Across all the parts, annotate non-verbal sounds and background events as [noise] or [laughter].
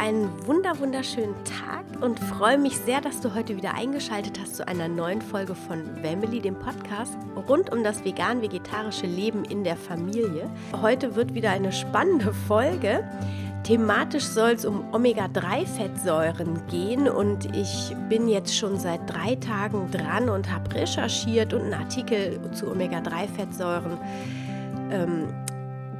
einen wunder wunderschönen Tag und freue mich sehr, dass du heute wieder eingeschaltet hast zu einer neuen Folge von Family, dem Podcast rund um das vegan-vegetarische Leben in der Familie. Heute wird wieder eine spannende [laughs] Folge. Thematisch soll es um Omega-3-Fettsäuren gehen und ich bin jetzt schon seit drei Tagen dran und habe recherchiert und einen Artikel zu Omega-3-Fettsäuren ähm,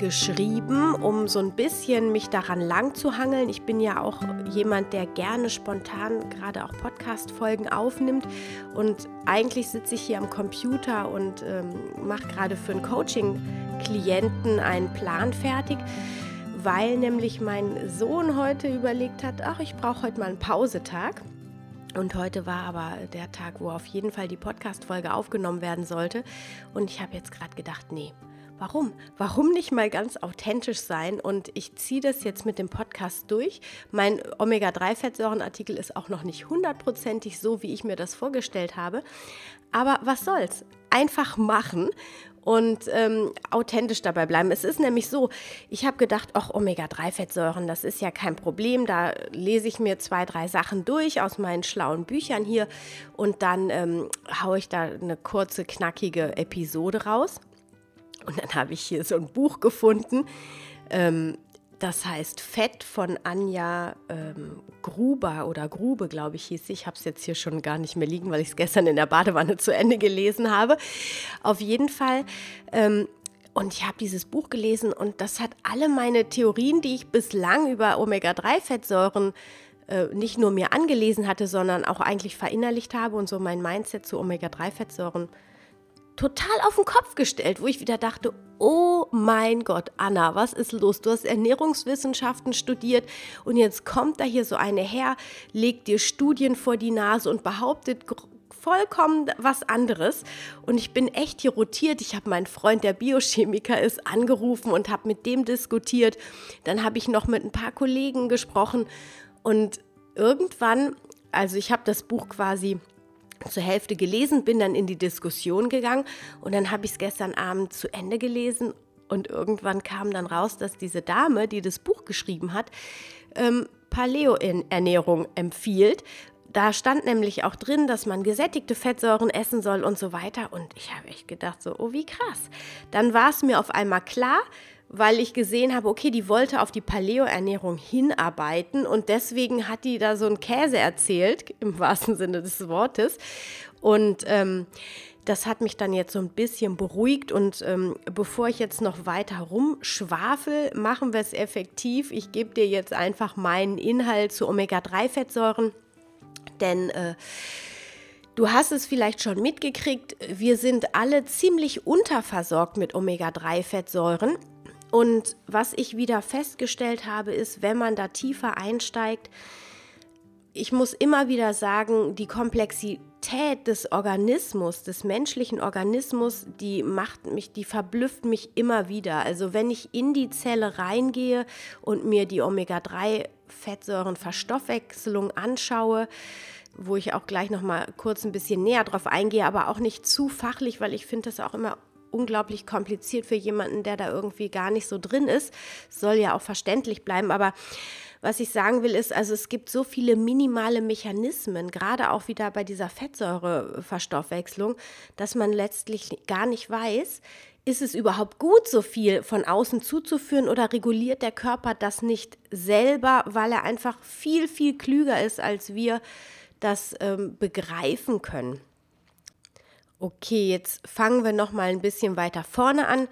geschrieben, um so ein bisschen mich daran lang zu hangeln. Ich bin ja auch jemand, der gerne spontan gerade auch Podcast-Folgen aufnimmt. Und eigentlich sitze ich hier am Computer und ähm, mache gerade für einen Coaching-Klienten einen Plan fertig, weil nämlich mein Sohn heute überlegt hat, ach, ich brauche heute mal einen Pausetag. Und heute war aber der Tag, wo auf jeden Fall die Podcast-Folge aufgenommen werden sollte. Und ich habe jetzt gerade gedacht, nee, Warum? Warum nicht mal ganz authentisch sein? Und ich ziehe das jetzt mit dem Podcast durch. Mein Omega-3-Fettsäurenartikel ist auch noch nicht hundertprozentig so, wie ich mir das vorgestellt habe. Aber was soll's? Einfach machen und ähm, authentisch dabei bleiben. Es ist nämlich so, ich habe gedacht, ach, Omega-3-Fettsäuren, das ist ja kein Problem. Da lese ich mir zwei, drei Sachen durch aus meinen schlauen Büchern hier und dann ähm, haue ich da eine kurze, knackige Episode raus. Und dann habe ich hier so ein Buch gefunden. Ähm, das heißt Fett von Anja ähm, Gruber oder Grube, glaube ich, hieß sie. Ich habe es jetzt hier schon gar nicht mehr liegen, weil ich es gestern in der Badewanne [laughs] zu Ende gelesen habe. Auf jeden Fall. Ähm, und ich habe dieses Buch gelesen und das hat alle meine Theorien, die ich bislang über Omega-3-Fettsäuren äh, nicht nur mir angelesen hatte, sondern auch eigentlich verinnerlicht habe und so mein Mindset zu Omega-3-Fettsäuren total auf den Kopf gestellt, wo ich wieder dachte, oh mein Gott, Anna, was ist los? Du hast Ernährungswissenschaften studiert und jetzt kommt da hier so eine her, legt dir Studien vor die Nase und behauptet vollkommen was anderes. Und ich bin echt hier rotiert. Ich habe meinen Freund, der Biochemiker ist, angerufen und habe mit dem diskutiert. Dann habe ich noch mit ein paar Kollegen gesprochen und irgendwann, also ich habe das Buch quasi zur Hälfte gelesen, bin dann in die Diskussion gegangen und dann habe ich es gestern Abend zu Ende gelesen und irgendwann kam dann raus, dass diese Dame, die das Buch geschrieben hat, ähm, Paleo-Ernährung empfiehlt. Da stand nämlich auch drin, dass man gesättigte Fettsäuren essen soll und so weiter. Und ich habe echt gedacht, so, oh, wie krass. Dann war es mir auf einmal klar, weil ich gesehen habe, okay, die wollte auf die Paleo-Ernährung hinarbeiten und deswegen hat die da so einen Käse erzählt, [laughs] im wahrsten Sinne des Wortes. Und ähm, das hat mich dann jetzt so ein bisschen beruhigt und ähm, bevor ich jetzt noch weiter rumschwafel, machen wir es effektiv. Ich gebe dir jetzt einfach meinen Inhalt zu Omega-3-Fettsäuren, denn äh, Du hast es vielleicht schon mitgekriegt, wir sind alle ziemlich unterversorgt mit Omega-3-Fettsäuren. Und was ich wieder festgestellt habe, ist, wenn man da tiefer einsteigt, ich muss immer wieder sagen, die Komplexität des Organismus, des menschlichen Organismus, die macht mich, die verblüfft mich immer wieder. Also wenn ich in die Zelle reingehe und mir die Omega-3-Fettsäurenverstoffwechselung anschaue, wo ich auch gleich noch mal kurz ein bisschen näher drauf eingehe, aber auch nicht zu fachlich, weil ich finde das auch immer unglaublich kompliziert für jemanden, der da irgendwie gar nicht so drin ist. Soll ja auch verständlich bleiben, aber was ich sagen will, ist, also es gibt so viele minimale Mechanismen, gerade auch wieder bei dieser Fettsäureverstoffwechslung, dass man letztlich gar nicht weiß, ist es überhaupt gut, so viel von außen zuzuführen oder reguliert der Körper das nicht selber, weil er einfach viel, viel klüger ist, als wir das ähm, begreifen können? Okay, jetzt fangen wir noch mal ein bisschen weiter vorne an,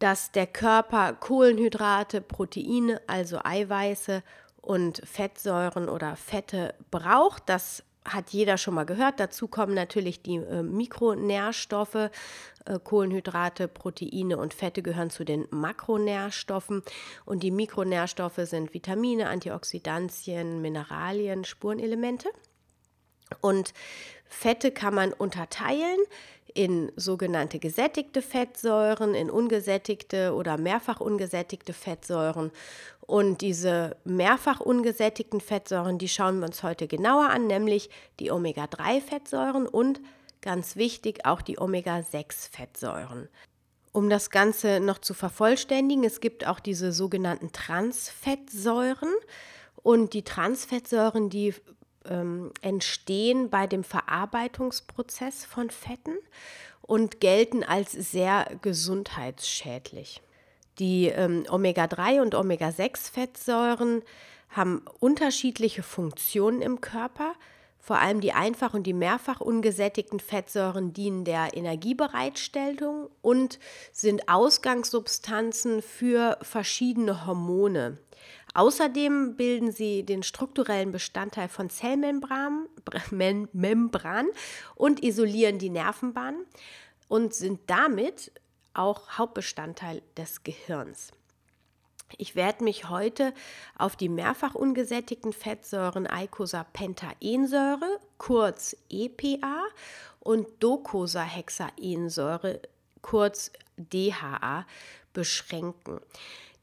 dass der Körper Kohlenhydrate, Proteine, also Eiweiße und Fettsäuren oder Fette braucht. Das hat jeder schon mal gehört. Dazu kommen natürlich die äh, Mikronährstoffe. Äh, Kohlenhydrate, Proteine und Fette gehören zu den Makronährstoffen. Und die Mikronährstoffe sind Vitamine, Antioxidantien, Mineralien, Spurenelemente. Und Fette kann man unterteilen in sogenannte gesättigte Fettsäuren, in ungesättigte oder mehrfach ungesättigte Fettsäuren. Und diese mehrfach ungesättigten Fettsäuren, die schauen wir uns heute genauer an, nämlich die Omega-3-Fettsäuren und ganz wichtig auch die Omega-6-Fettsäuren. Um das Ganze noch zu vervollständigen, es gibt auch diese sogenannten Transfettsäuren. Und die Transfettsäuren, die ähm, entstehen bei dem Verarbeitungsprozess von Fetten und gelten als sehr gesundheitsschädlich. Die ähm, Omega-3 und Omega-6-Fettsäuren haben unterschiedliche Funktionen im Körper. Vor allem die einfach und die mehrfach ungesättigten Fettsäuren dienen der Energiebereitstellung und sind Ausgangssubstanzen für verschiedene Hormone. Außerdem bilden sie den strukturellen Bestandteil von Zellmembran [laughs] Membran und isolieren die Nervenbahnen und sind damit auch Hauptbestandteil des Gehirns. Ich werde mich heute auf die mehrfach ungesättigten Fettsäuren Eicosapentaensäure, kurz EPA, und Docosahexaensäure, kurz DHA, beschränken.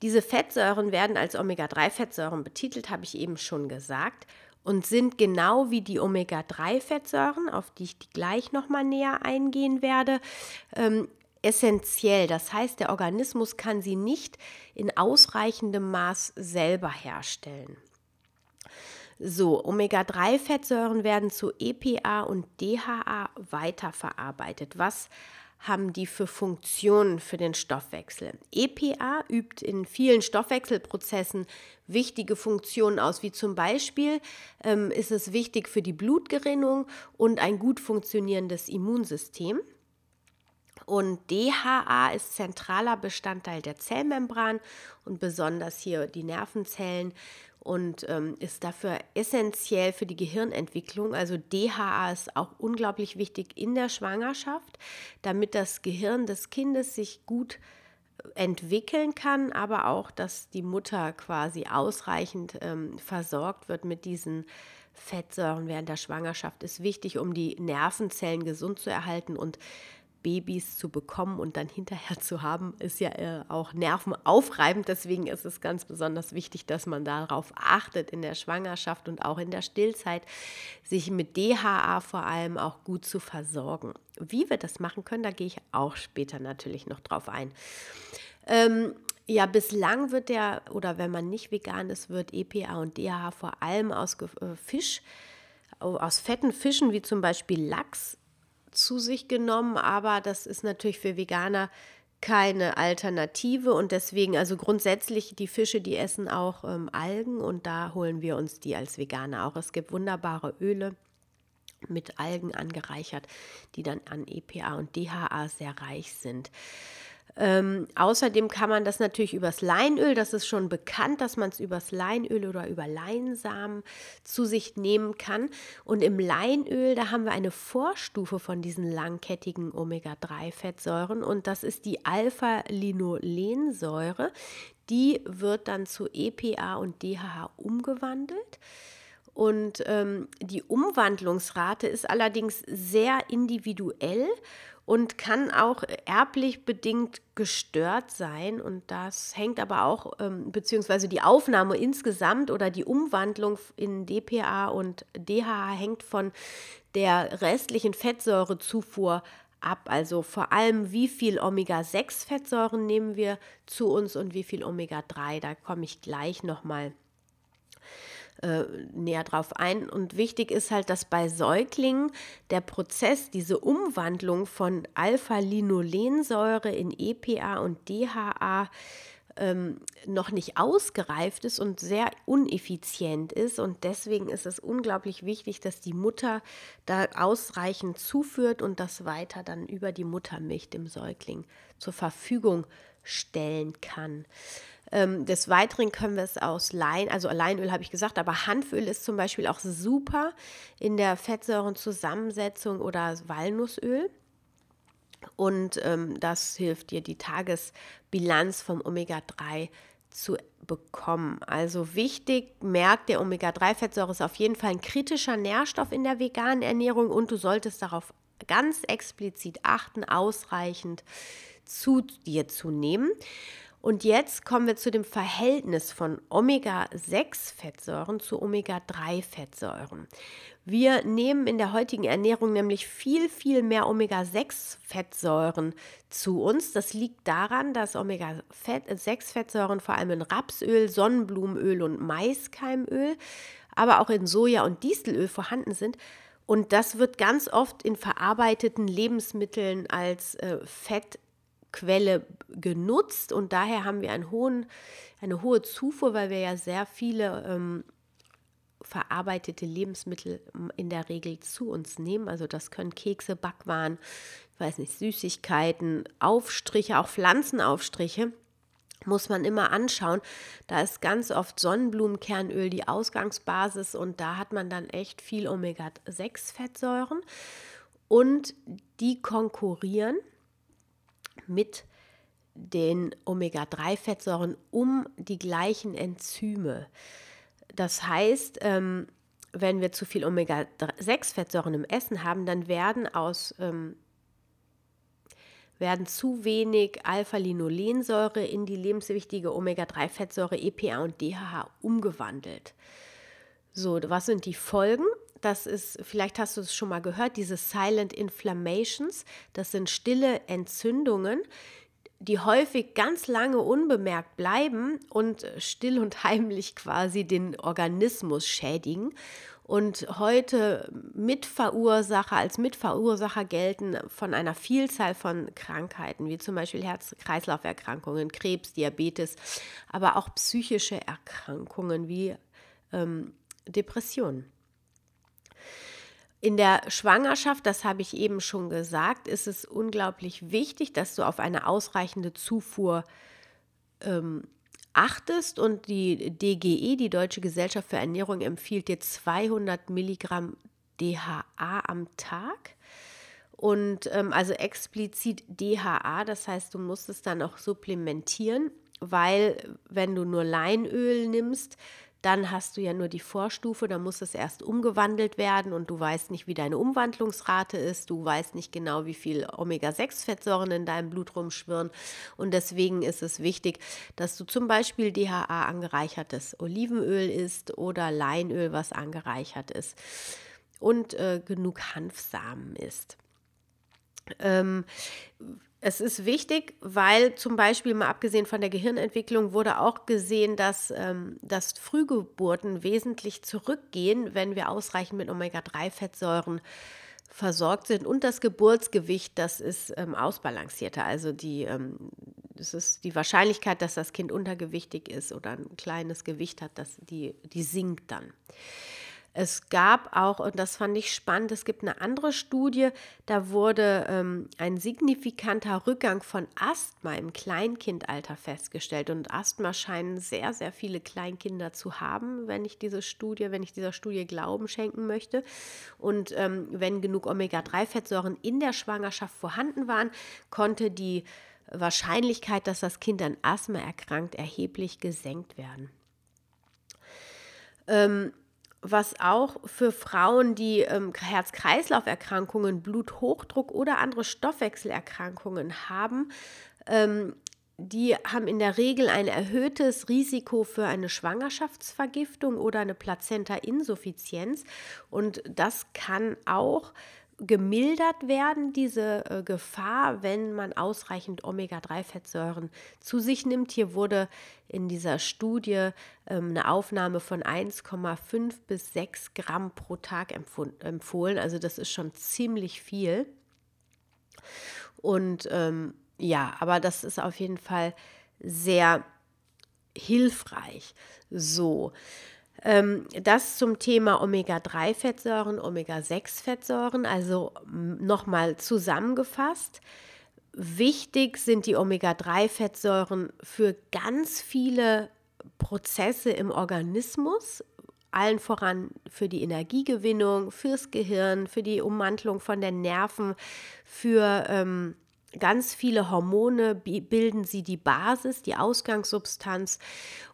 Diese Fettsäuren werden als Omega-3-Fettsäuren betitelt, habe ich eben schon gesagt, und sind genau wie die Omega-3-Fettsäuren, auf die ich gleich nochmal näher eingehen werde, ähm, essentiell. Das heißt, der Organismus kann sie nicht in ausreichendem Maß selber herstellen. So, Omega-3-Fettsäuren werden zu EPA und DHA weiterverarbeitet. Was haben die für Funktionen für den Stoffwechsel. EPA übt in vielen Stoffwechselprozessen wichtige Funktionen aus, wie zum Beispiel ähm, ist es wichtig für die Blutgerinnung und ein gut funktionierendes Immunsystem. Und DHA ist zentraler Bestandteil der Zellmembran und besonders hier die Nervenzellen und ähm, ist dafür essentiell für die Gehirnentwicklung. Also DHA ist auch unglaublich wichtig in der Schwangerschaft, damit das Gehirn des Kindes sich gut äh, entwickeln kann, aber auch, dass die Mutter quasi ausreichend ähm, versorgt wird mit diesen Fettsäuren während der Schwangerschaft, ist wichtig, um die Nervenzellen gesund zu erhalten und Babys zu bekommen und dann hinterher [laughs] zu haben, ist ja äh, auch nervenaufreibend. Deswegen ist es ganz besonders wichtig, dass man darauf achtet in der Schwangerschaft und auch in der Stillzeit, sich mit DHA vor allem auch gut zu versorgen. Wie wir das machen können, da gehe ich auch später natürlich noch drauf ein. Ähm, ja, bislang wird der, oder wenn man nicht vegan ist, wird EPA und DHA vor allem aus äh, Fisch, aus fetten Fischen wie zum Beispiel Lachs zu sich genommen, aber das ist natürlich für Veganer keine Alternative und deswegen, also grundsätzlich, die Fische, die essen auch ähm, Algen und da holen wir uns die als Veganer auch. Es gibt wunderbare Öle mit Algen angereichert, die dann an EPA und DHA sehr reich sind. Ähm, außerdem kann man das natürlich übers Leinöl, das ist schon bekannt, dass man es übers Leinöl oder über Leinsamen zu sich nehmen kann. Und im Leinöl, da haben wir eine Vorstufe von diesen langkettigen Omega-3-Fettsäuren und das ist die Alpha-Linolensäure. Die wird dann zu EPA und DHA umgewandelt. Und ähm, die Umwandlungsrate ist allerdings sehr individuell und kann auch erblich bedingt gestört sein. Und das hängt aber auch, ähm, beziehungsweise die Aufnahme insgesamt oder die Umwandlung in DPA und DHA hängt von der restlichen Fettsäurezufuhr ab. Also vor allem, wie viel Omega-6-Fettsäuren nehmen wir zu uns und wie viel Omega-3. Da komme ich gleich nochmal äh, näher drauf ein. Und wichtig ist halt, dass bei Säuglingen der Prozess, diese Umwandlung von Alpha-Linolensäure in EPA und DHA ähm, noch nicht ausgereift ist und sehr uneffizient ist. Und deswegen ist es unglaublich wichtig, dass die Mutter da ausreichend zuführt und das weiter dann über die Muttermilch dem Säugling zur Verfügung stellen kann. Ähm, des Weiteren können wir es aus Lein, also Leinöl habe ich gesagt, aber Hanföl ist zum Beispiel auch super in der Fettsäurenzusammensetzung oder Walnussöl. Und ähm, das hilft dir, die Tagesbilanz vom Omega-3 zu bekommen. Also wichtig, merkt, der Omega-3-Fettsäure ist auf jeden Fall ein kritischer Nährstoff in der veganen Ernährung und du solltest darauf ganz explizit achten, ausreichend zu dir zu nehmen. Und jetzt kommen wir zu dem Verhältnis von Omega-6-Fettsäuren zu Omega-3-Fettsäuren. Wir nehmen in der heutigen Ernährung nämlich viel, viel mehr Omega-6-Fettsäuren zu uns. Das liegt daran, dass Omega-6-Fettsäuren vor allem in Rapsöl, Sonnenblumenöl und Maiskeimöl, aber auch in Soja und Distelöl vorhanden sind. Und das wird ganz oft in verarbeiteten Lebensmitteln als äh, Fett Quelle genutzt und daher haben wir einen hohen, eine hohe Zufuhr, weil wir ja sehr viele ähm, verarbeitete Lebensmittel in der Regel zu uns nehmen. Also das können Kekse, Backwaren, ich weiß nicht, Süßigkeiten, Aufstriche, auch Pflanzenaufstriche muss man immer anschauen. Da ist ganz oft Sonnenblumenkernöl die Ausgangsbasis und da hat man dann echt viel Omega-6-Fettsäuren und die konkurrieren mit den Omega-3-Fettsäuren um die gleichen Enzyme. Das heißt, ähm, wenn wir zu viel Omega-6-Fettsäuren im Essen haben, dann werden aus ähm, werden zu wenig Alpha-Linolensäure in die lebenswichtige Omega-3-Fettsäure EPA und DHA umgewandelt. So, was sind die Folgen? Das ist, vielleicht hast du es schon mal gehört, diese Silent Inflammations, das sind stille Entzündungen, die häufig ganz lange unbemerkt bleiben und still und [laughs] heimlich quasi den Organismus schädigen und heute Mitverursacher als Mitverursacher gelten von einer Vielzahl von Krankheiten, wie zum Beispiel Herz-Kreislauf-Erkrankungen, Krebs, Diabetes, aber auch psychische Erkrankungen wie ähm, Depressionen. In der Schwangerschaft, das habe ich eben schon gesagt, ist es unglaublich wichtig, dass du auf eine ausreichende Zufuhr ähm, achtest und die DGE, die Deutsche Gesellschaft für Ernährung, empfiehlt dir 200 Milligramm DHA am Tag. Und ähm, also explizit DHA, das heißt, du musst es dann auch supplementieren, weil wenn du nur Leinöl nimmst, dann hast du ja nur die Vorstufe, da muss es erst umgewandelt werden und du weißt nicht, wie deine Umwandlungsrate ist, du weißt nicht genau, wie viel Omega-6-Fettsäuren in deinem Blut rumschwirren und deswegen ist es wichtig, dass du zum Beispiel DHA angereichertes Olivenöl isst oder Leinöl, was angereichert ist und äh, genug Hanfsamen isst. Ähm, es ist wichtig, weil zum Beispiel mal abgesehen von der Gehirnentwicklung wurde auch gesehen, dass, ähm, dass Frühgeburten wesentlich zurückgehen, wenn wir ausreichend mit Omega-3-Fettsäuren versorgt sind und das Geburtsgewicht, das ist ähm, ausbalancierter. Also die, ähm, das ist die Wahrscheinlichkeit, dass das Kind untergewichtig ist oder ein kleines Gewicht hat, dass die, die sinkt dann. Es gab auch, und das fand ich spannend, es gibt eine andere Studie, da wurde ähm, ein signifikanter Rückgang von Asthma im Kleinkindalter festgestellt. Und Asthma scheinen sehr, sehr viele Kleinkinder zu haben, wenn ich diese Studie, wenn ich dieser Studie Glauben schenken möchte. Und ähm, wenn genug Omega-3-Fettsäuren in der Schwangerschaft vorhanden waren, konnte die Wahrscheinlichkeit, dass das Kind an Asthma erkrankt, erheblich gesenkt werden. Ähm, was auch für Frauen, die ähm, Herz-Kreislauf-Erkrankungen, Bluthochdruck oder andere Stoffwechselerkrankungen haben, ähm, die haben in der Regel ein erhöhtes Risiko für eine Schwangerschaftsvergiftung oder eine Plazenta-Insuffizienz. Und das kann auch gemildert werden, diese äh, Gefahr, wenn man ausreichend Omega-3-Fettsäuren zu sich nimmt. Hier wurde in dieser Studie ähm, eine Aufnahme von 1,5 bis 6 Gramm pro Tag empfohlen. Also das ist schon ziemlich viel. Und ähm, ja, aber das ist auf jeden Fall sehr hilfreich. So. Ähm, das zum Thema Omega-3-Fettsäuren, Omega-6-Fettsäuren, also nochmal zusammengefasst. Wichtig sind die Omega-3-Fettsäuren für ganz viele Prozesse im Organismus, allen voran für die Energiegewinnung, fürs Gehirn, für die Ummantelung von den Nerven, für ähm, Ganz viele Hormone bilden sie die Basis, die Ausgangssubstanz.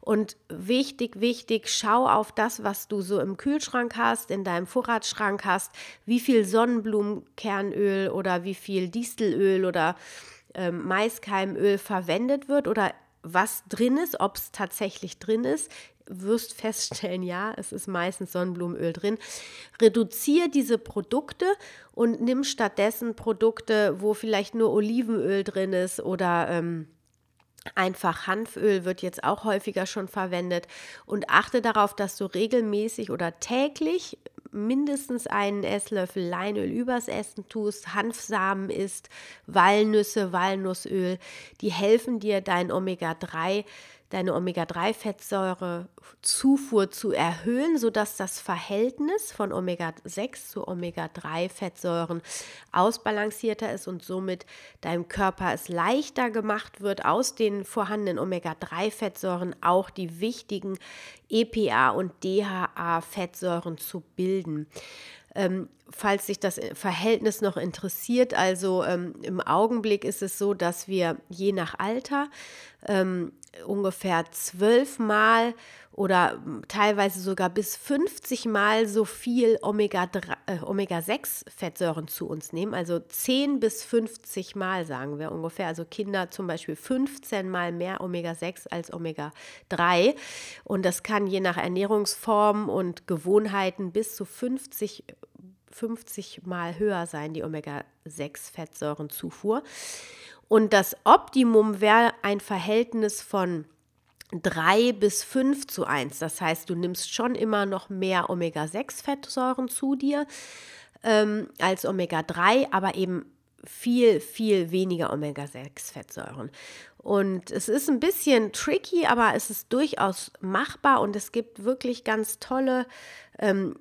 Und wichtig, wichtig, schau auf das, was du so im Kühlschrank hast, in deinem Vorratsschrank hast, wie viel Sonnenblumenkernöl oder wie viel Distelöl oder ähm, Maiskeimöl verwendet wird oder was drin ist, ob es tatsächlich drin ist, wirst feststellen, ja, es ist meistens Sonnenblumenöl drin. Reduziere diese Produkte und nimm stattdessen Produkte, wo vielleicht nur Olivenöl drin ist oder ähm, Einfach Hanföl wird jetzt auch häufiger schon verwendet und achte darauf, dass du regelmäßig oder täglich mindestens einen Esslöffel Leinöl übers Essen tust, Hanfsamen isst, Walnüsse, Walnussöl, die helfen dir, dein Omega-3 deine Omega-3-Fettsäure-Zufuhr zu erhöhen, sodass das Verhältnis von Omega-6 zu Omega-3-Fettsäuren ausbalancierter ist und somit deinem Körper es leichter gemacht wird, aus den vorhandenen Omega-3-Fettsäuren auch die wichtigen EPA und DHA-Fettsäuren zu bilden. Ähm, falls sich das Verhältnis noch interessiert, also ähm, im Augenblick ist es so, dass wir je nach Alter ähm, ungefähr zwölfmal oder teilweise sogar bis 50 Mal so viel Omega-6-Fettsäuren äh, zu uns nehmen. Also 10 bis 50 Mal sagen wir ungefähr. Also Kinder zum Beispiel 15 Mal mehr Omega-6 als Omega-3. Und das kann je nach Ernährungsform und Gewohnheiten bis zu 50 50 Mal höher sein, die Omega-6-Fettsäurenzufuhr. Und das Optimum wäre ein Verhältnis von 3 bis 5 zu 1. Das heißt, du nimmst schon immer noch mehr Omega-6-Fettsäuren zu dir ähm, als Omega-3, aber eben viel, viel weniger Omega-6-Fettsäuren. Und es ist ein bisschen tricky, aber es ist durchaus machbar und es gibt wirklich ganz tolle ähm,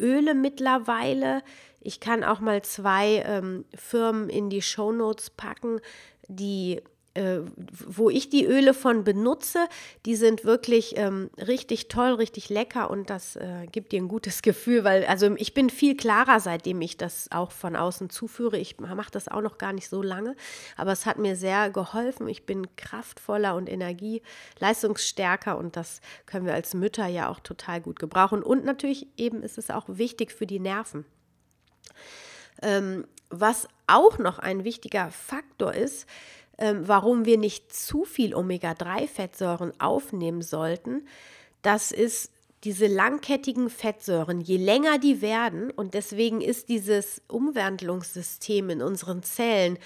Öle mittlerweile. Ich kann auch mal zwei ähm, Firmen in die Shownotes packen, die äh, wo ich die Öle von benutze, die sind wirklich ähm, richtig toll, richtig lecker und das äh, gibt dir ein gutes [laughs] Gefühl, weil also ich bin viel klarer, seitdem ich das auch von außen zuführe. Ich mache das auch noch gar nicht so lange, aber es hat mir sehr geholfen. Ich bin kraftvoller und energieleistungsstärker und das können wir als Mütter ja auch total gut gebrauchen. Und natürlich eben ist es auch wichtig für die Nerven. Ähm, was auch noch ein wichtiger Faktor ist, ähm, warum wir nicht zu viel Omega-3-Fettsäuren aufnehmen sollten, das ist diese langkettigen Fettsäuren, je länger die werden, und deswegen ist dieses Umwandlungssystem in unseren Zellen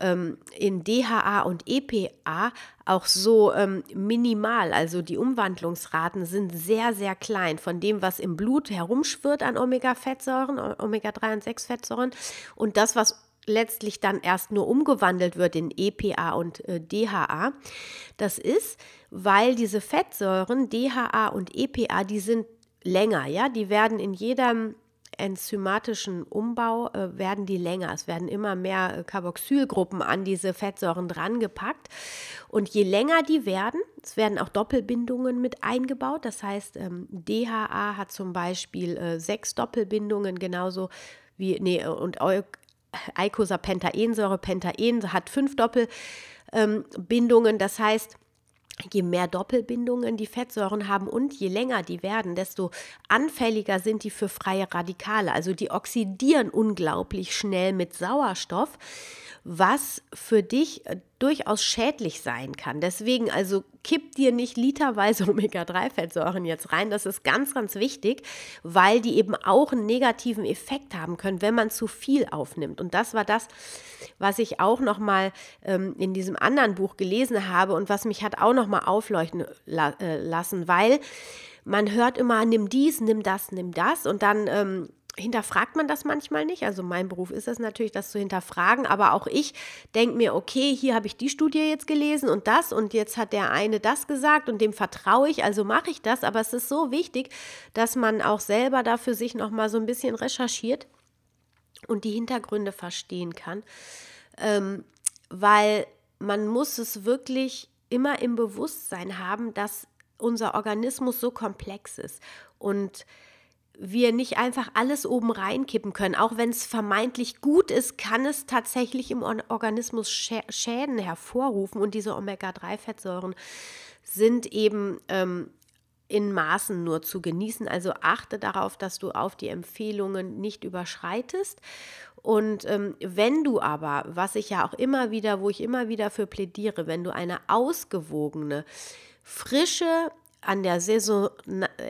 ähm, in DHA und EPA auch so ähm, minimal. Also die Umwandlungsraten sind sehr, sehr klein von dem, was im Blut herumschwirrt an Omega-Fettsäuren, Omega-3 und 6 Fettsäuren und das, was letztlich dann erst nur umgewandelt wird in EPA und äh, DHA. Das ist, weil diese Fettsäuren DHA und EPA, die sind länger, ja, die werden in jedem enzymatischen Umbau äh, werden die länger. Es werden immer mehr äh, Carboxylgruppen an diese Fettsäuren drangepackt. Und je länger die werden, es werden auch Doppelbindungen mit eingebaut. Das heißt, ähm, DHA hat zum Beispiel äh, sechs Doppelbindungen, genauso wie, nee, und Eicosapentaensäure, Pentaen hat fünf Doppelbindungen. Ähm, das heißt, je mehr Doppelbindungen die Fettsäuren haben und je länger die werden, desto anfälliger sind die für freie Radikale. Also die oxidieren unglaublich schnell mit Sauerstoff was für dich äh, durchaus schädlich sein kann. Deswegen also kipp dir nicht literweise [laughs] Omega-3-Fettsäuren jetzt rein. Das ist ganz, ganz wichtig, weil die eben auch einen negativen Effekt haben können, wenn man zu viel aufnimmt. Und das war das, was ich auch noch mal ähm, in diesem anderen Buch gelesen habe und was mich hat auch noch mal aufleuchten la äh, lassen, weil man hört immer, nimm dies, nimm das, nimm das und dann ähm, hinterfragt man das manchmal nicht. Also mein Beruf ist es natürlich, das zu hinterfragen. Aber auch ich denke mir, okay, hier habe ich die Studie jetzt gelesen und das und jetzt hat der eine das gesagt und dem vertraue ich, also mache ich das. Aber es ist so wichtig, dass man auch selber da für sich nochmal so ein bisschen recherchiert und die Hintergründe verstehen kann. Ähm, weil man muss es wirklich immer im Bewusstsein haben, dass unser Organismus so komplex ist. Und wir nicht einfach alles oben reinkippen können. Auch wenn es vermeintlich gut ist, kann es tatsächlich im Organismus Schäden hervorrufen. Und diese Omega-3-Fettsäuren sind eben ähm, in Maßen nur zu genießen. Also achte darauf, dass du auf die Empfehlungen nicht überschreitest. Und ähm, wenn du aber, was ich ja auch immer wieder, wo ich immer wieder für plädiere, wenn du eine ausgewogene, frische, an der Saison,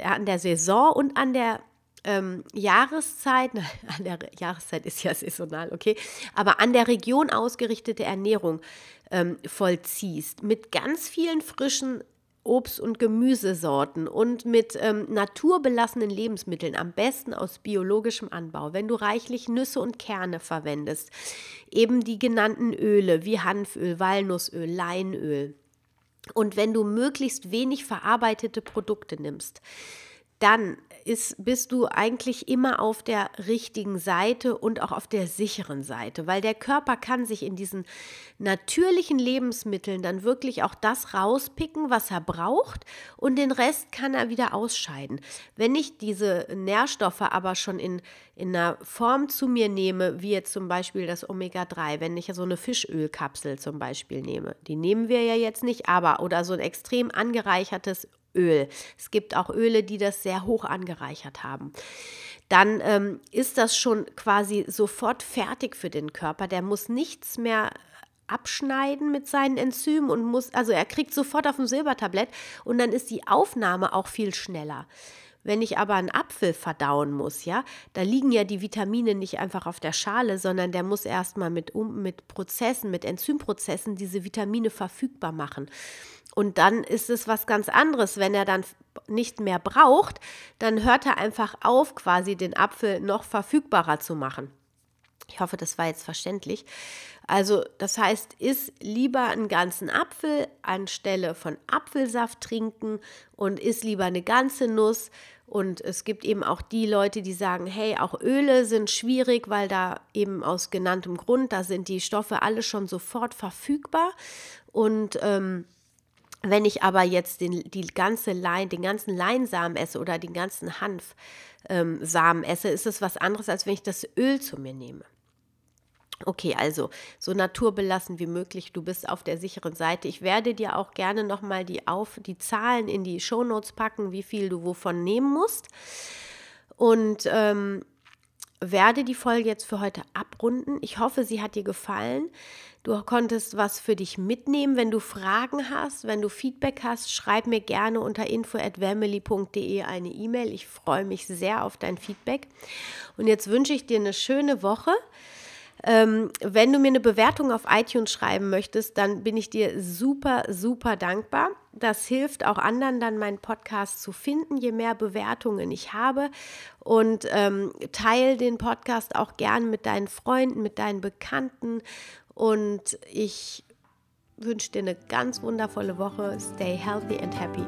an der Saison und an der ähm, Jahreszeit, [laughs] an der Jahreszeit ist ja saisonal, okay, aber an der Region ausgerichtete Ernährung ähm, vollziehst, mit ganz vielen frischen Obst- und Gemüsesorten und mit ähm, naturbelassenen Lebensmitteln, am besten aus biologischem Anbau. Wenn du reichlich Nüsse und Kerne verwendest, eben die genannten Öle wie Hanföl, Walnussöl, Leinöl. Und wenn du möglichst wenig verarbeitete Produkte nimmst, dann ist, bist du eigentlich immer auf der richtigen Seite und auch auf der sicheren Seite, weil der Körper kann sich in diesen natürlichen Lebensmitteln dann wirklich auch das rauspicken, was er braucht und den Rest kann er wieder ausscheiden. Wenn ich diese Nährstoffe aber schon in, in einer Form zu mir nehme, wie jetzt zum Beispiel das Omega-3, wenn ich so eine Fischölkapsel zum Beispiel nehme, die nehmen wir ja jetzt nicht, aber oder so ein extrem angereichertes Öl. Es gibt auch Öle, die das sehr hoch angereichert haben. Dann ähm, ist das schon quasi sofort fertig für den Körper. Der muss nichts mehr abschneiden mit seinen Enzymen und muss, also er kriegt sofort auf dem Silbertablett und dann ist die Aufnahme auch viel schneller. Wenn ich aber einen Apfel verdauen muss, ja, da liegen ja die Vitamine nicht einfach auf der Schale, sondern der muss erstmal mit, mit Prozessen, mit Enzymprozessen diese Vitamine verfügbar machen. Und dann ist es was ganz anderes. Wenn er dann nicht mehr braucht, dann hört er einfach auf, quasi den Apfel noch verfügbarer zu machen. Ich hoffe, das war jetzt verständlich. Also, das heißt, isst lieber einen ganzen Apfel anstelle von Apfelsaft trinken und isst lieber eine ganze Nuss. Und es gibt eben auch die Leute, die sagen, hey, auch Öle sind schwierig, weil da eben aus genanntem Grund, da sind die Stoffe alle schon sofort verfügbar. Und ähm, wenn ich aber jetzt den, die ganze Lein, den ganzen Leinsamen esse oder den ganzen Hanfsamen ähm, esse, ist es was anderes, als wenn ich das Öl zu mir nehme. Okay, also so naturbelassen wie möglich. Du bist auf der sicheren Seite. Ich werde dir auch gerne nochmal die, die Zahlen in die Shownotes packen, wie viel du wovon nehmen musst. Und ähm, werde die Folge jetzt für heute abrunden. Ich hoffe, sie hat dir gefallen. Du konntest was für dich mitnehmen. Wenn du Fragen hast, wenn du Feedback hast, schreib mir gerne unter info@family.de eine E-Mail. Ich freue mich sehr auf dein Feedback. Und jetzt wünsche ich dir eine schöne Woche. Ähm, wenn du mir eine Bewertung auf iTunes schreiben möchtest, dann bin ich dir super, super dankbar. Das hilft auch anderen dann, meinen Podcast zu finden, je mehr Bewertungen ich habe. Und ähm, teile den Podcast auch gern mit deinen Freunden, mit deinen Bekannten. Und ich wünsche dir eine ganz wundervolle Woche. Stay healthy and happy.